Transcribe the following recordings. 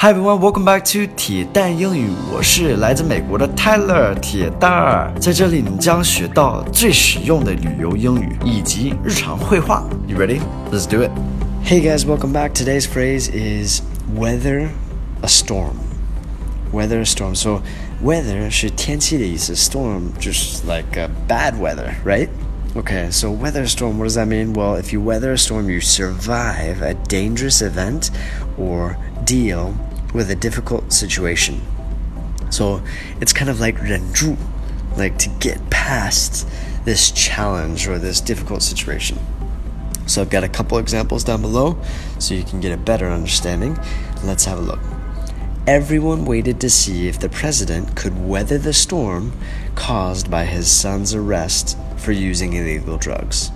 Hi everyone, welcome back to 铁蛋英语。我是来自美国的 Tyler 铁蛋儿，在这里你将学到最实用的旅游英语以及日常会话。You ready? Let's do it. Hey guys, welcome back. Today's phrase is weather a storm. Weather a storm. So weather 是天气的意思，storm just like a bad weather, right? Okay, so weather a storm, what does that mean? Well, if you weather a storm, you survive a dangerous event or deal with a difficult situation. So it's kind of like 忍住, like to get past this challenge or this difficult situation. So I've got a couple examples down below so you can get a better understanding. Let's have a look. Everyone waited to see if the president could weather the storm caused by his son's arrest for using illegal drugs.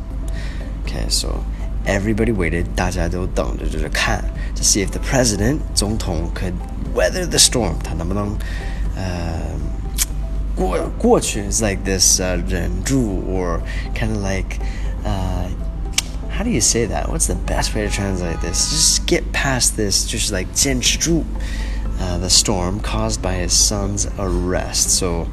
Okay, so everybody waited, 大家都等着就是看 to see if the president 总统 could weather the storm. 他能不能呃过过去 is like this uh, 忍住 or kind of like uh, how do you say that? What's the best way to translate this? Just get past this, just like 坚持住 uh, the storm caused by his son's arrest. So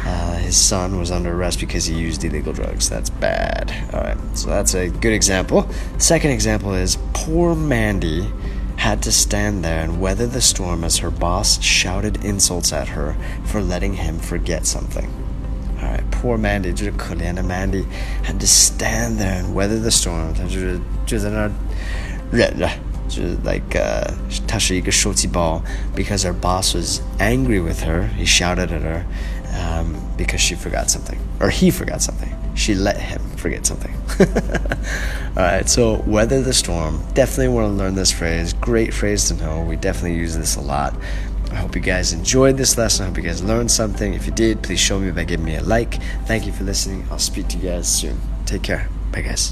uh, his son was under arrest because he used illegal drugs. That's bad. All right, so that's a good example. Second example is poor Mandy had to stand there and weather the storm as her boss shouted insults at her for letting him forget something. All right, poor Mandy, 就是可怜的 Mandy had to stand there and weather the storm. 她就是就在那儿忍着。就是 like uh, 她是一个受气包 because her boss was angry with her. He shouted at her um, because she forgot something or he forgot something. She let him forget something. All right, so weather the storm. Definitely want to learn this phrase. Great phrase to know. We definitely use this a lot. I hope you guys enjoyed this lesson. I hope you guys learned something. If you did, please show me by giving me a like. Thank you for listening. I'll speak to you guys soon. Take care. Bye, guys.